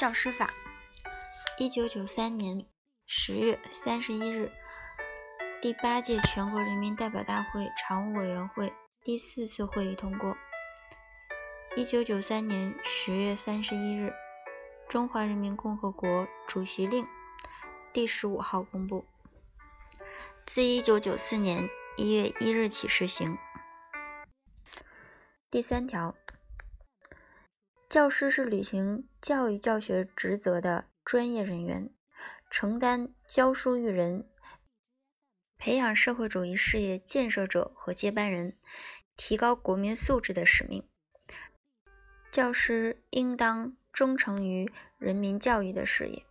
教师法，一九九三年十月三十一日，第八届全国人民代表大会常务委员会第四次会议通过。一九九三年十月三十一日，《中华人民共和国主席令》第十五号公布，自一九九四年一月一日起施行。第三条。教师是履行教育教学职责的专业人员，承担教书育人、培养社会主义事业建设者和接班人、提高国民素质的使命。教师应当忠诚于人民教育的事业。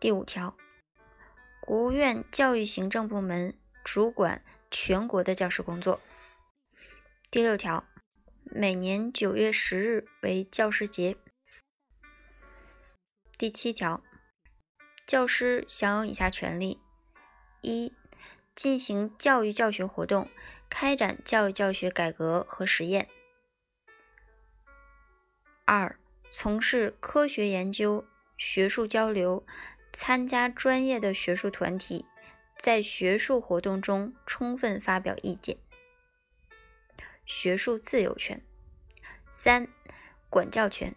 第五条，国务院教育行政部门主管全国的教师工作。第六条。每年九月十日为教师节。第七条，教师享有以下权利：一、进行教育教学活动，开展教育教学改革和实验；二、从事科学研究、学术交流，参加专业的学术团体，在学术活动中充分发表意见。学术自由权，三、管教权，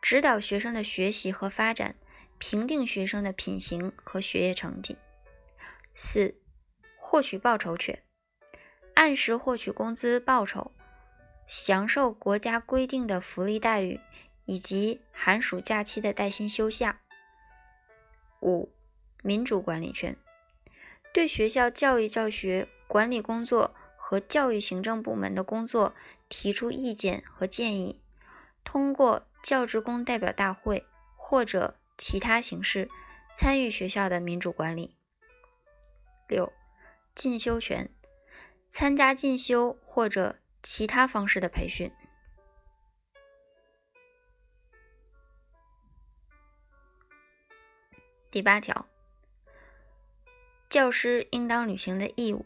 指导学生的学习和发展，评定学生的品行和学业成绩。四、获取报酬权，按时获取工资报酬，享受国家规定的福利待遇以及寒暑假期的带薪休假。五、民主管理权，对学校教育教学管理工作。和教育行政部门的工作提出意见和建议，通过教职工代表大会或者其他形式参与学校的民主管理。六、进修权，参加进修或者其他方式的培训。第八条，教师应当履行的义务。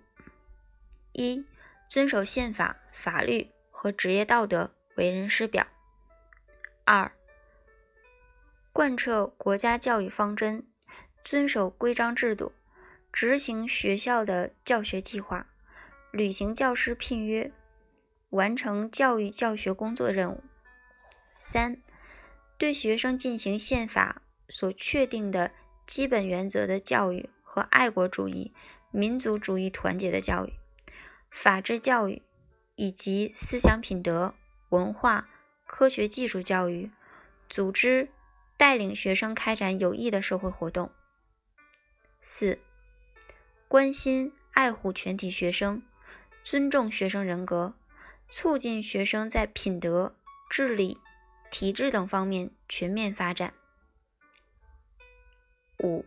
一、遵守宪法、法律和职业道德，为人师表；二、贯彻国家教育方针，遵守规章制度，执行学校的教学计划，履行教师聘约，完成教育教学工作任务；三、对学生进行宪法所确定的基本原则的教育和爱国主义、民族主义团结的教育。法治教育以及思想品德、文化、科学技术教育，组织带领学生开展有益的社会活动。四、关心爱护全体学生，尊重学生人格，促进学生在品德、智力、体质等方面全面发展。五、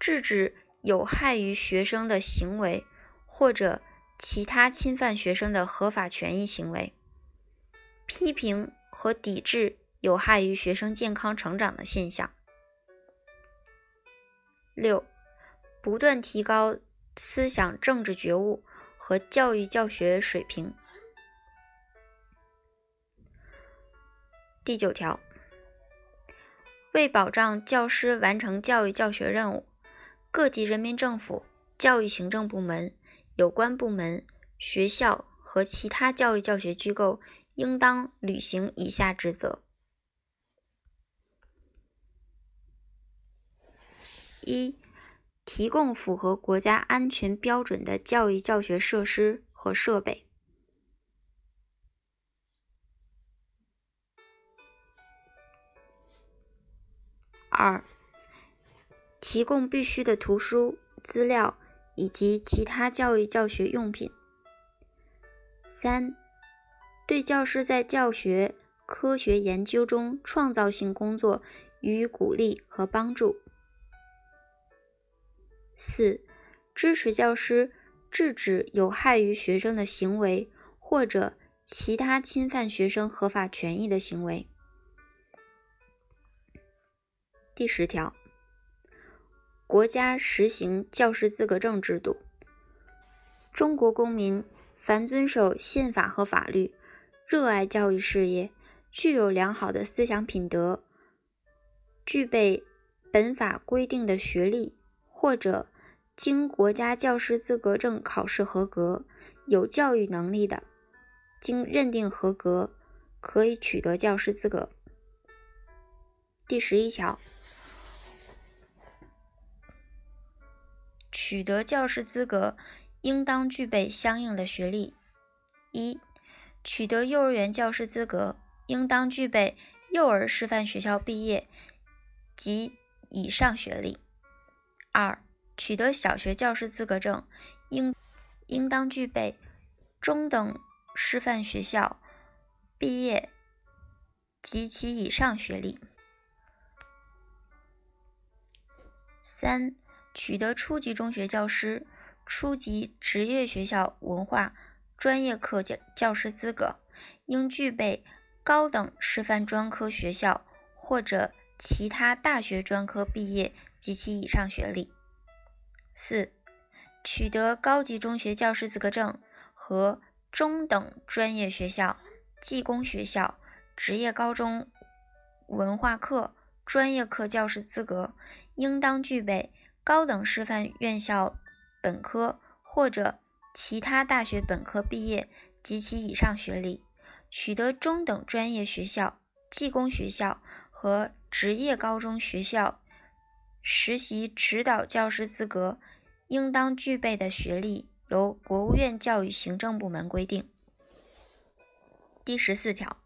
制止有害于学生的行为或者。其他侵犯学生的合法权益行为，批评和抵制有害于学生健康成长的现象。六、不断提高思想政治觉悟和教育教学水平。第九条，为保障教师完成教育教学任务，各级人民政府教育行政部门。有关部门、学校和其他教育教学机构应当履行以下职责：一、提供符合国家安全标准的教育教学设施和设备；二、提供必须的图书资料。以及其他教育教学用品。三、对教师在教学、科学研究中创造性工作予以鼓励和帮助。四、支持教师制止有害于学生的行为或者其他侵犯学生合法权益的行为。第十条。国家实行教师资格证制度。中国公民凡遵守宪法和法律，热爱教育事业，具有良好的思想品德，具备本法规定的学历，或者经国家教师资格证考试合格、有教育能力的，经认定合格，可以取得教师资格。第十一条，取得教师资格，应当具备相应的学历。一、取得幼儿园教师资格。应当具备幼儿师范学校毕业及以上学历。二、取得小学教师资格证，应应当具备中等师范学校毕业及其以上学历。三、取得初级中学教师、初级职业学校文化专业课教教师资格，应具备。高等师范专科学校或者其他大学专科毕业及其以上学历。四、取得高级中学教师资格证和中等专业学校、技工学校、职业高中文化课专业课教师资格，应当具备高等师范院校本科或者其他大学本科毕业及其以上学历。取得中等专业学校、技工学校和职业高中学校实习指导教师资格，应当具备的学历，由国务院教育行政部门规定。第十四条，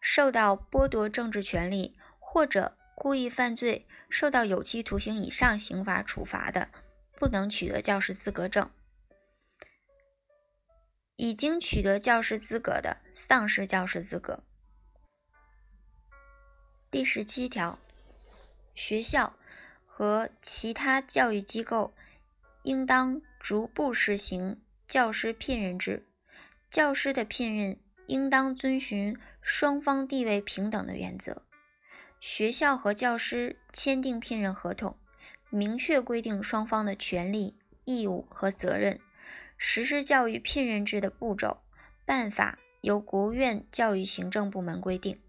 受到剥夺政治权利或者故意犯罪，受到有期徒刑以上刑罚处罚的，不能取得教师资格证。已经取得教师资格的，丧失教师资格。第十七条，学校和其他教育机构应当逐步实行教师聘任制，教师的聘任应当遵循双方地位平等的原则。学校和教师签订聘任合同，明确规定双方的权利、义务和责任。实施教育聘任制的步骤、办法由国务院教育行政部门规定。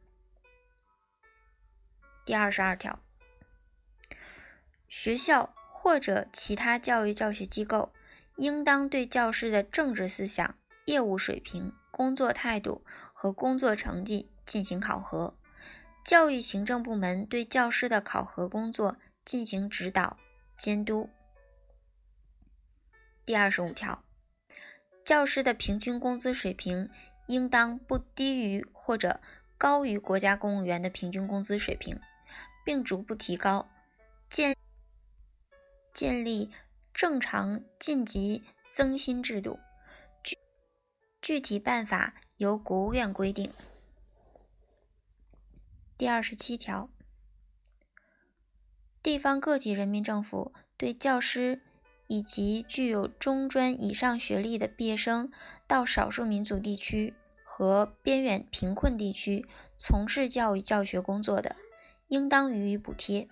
第二十二条，学校或者其他教育教学机构应当对教师的政治思想、业务水平、工作态度和工作成绩进行考核，教育行政部门对教师的考核工作进行指导监督。第二十五条。教师的平均工资水平应当不低于或者高于国家公务员的平均工资水平，并逐步提高，建建立正常晋级增薪制度。具具体办法由国务院规定。第二十七条，地方各级人民政府对教师。以及具有中专以上学历的毕业生到少数民族地区和边远贫困地区从事教育教学工作的，应当予以补贴。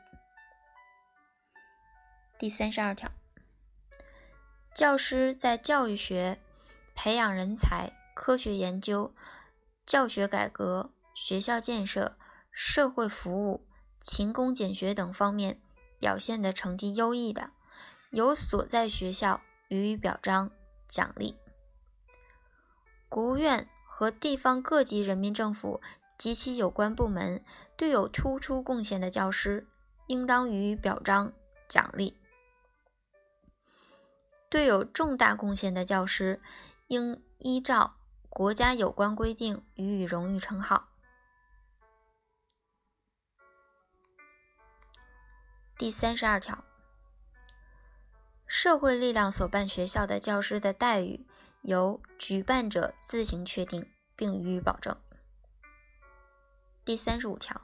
第三十二条，教师在教育学、培养人才、科学研究、教学改革、学校建设、社会服务、勤工俭学等方面表现的成绩优异的。由所在学校予以表彰奖励。国务院和地方各级人民政府及其有关部门对有突出贡献的教师，应当予以表彰奖励；对有重大贡献的教师，应依照国家有关规定予以荣誉称号。第三十二条。社会力量所办学校的教师的待遇，由举办者自行确定，并予以保证。第三十五条，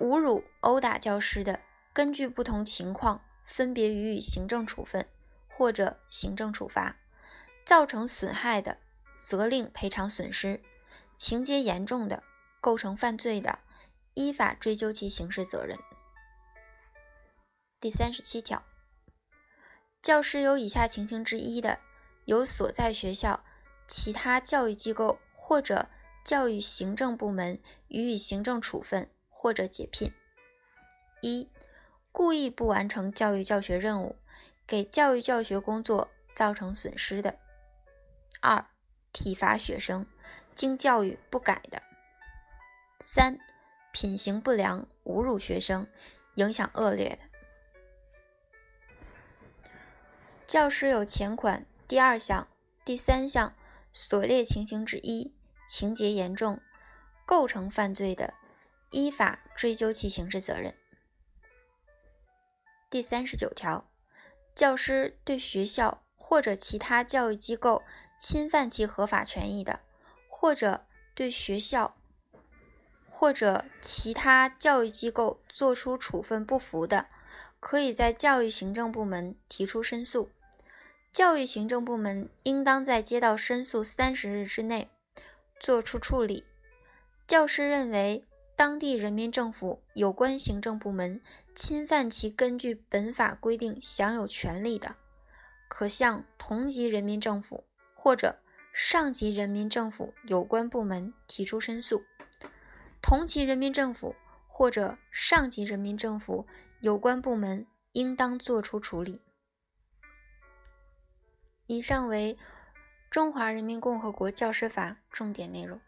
侮辱、殴打教师的，根据不同情况分别予以行政处分或者行政处罚；造成损害的，责令赔偿损失；情节严重的，构成犯罪的，依法追究其刑事责任。第三十七条。教师有以下情形之一的，由所在学校、其他教育机构或者教育行政部门予以行政处分或者解聘：一、故意不完成教育教学任务，给教育教学工作造成损失的；二、体罚学生，经教育不改的；三、品行不良，侮辱学生，影响恶劣的。教师有前款第二项、第三项所列情形之一，情节严重，构成犯罪的，依法追究其刑事责任。第三十九条，教师对学校或者其他教育机构侵犯其合法权益的，或者对学校或者其他教育机构作出处分不服的，可以在教育行政部门提出申诉。教育行政部门应当在接到申诉三十日之内作出处理。教师认为当地人民政府有关行政部门侵犯其根据本法规定享有权利的，可向同级人民政府或者上级人民政府有关部门提出申诉。同级人民政府或者上级人民政府有关部门应当作出处理。以上为《中华人民共和国教师法》重点内容。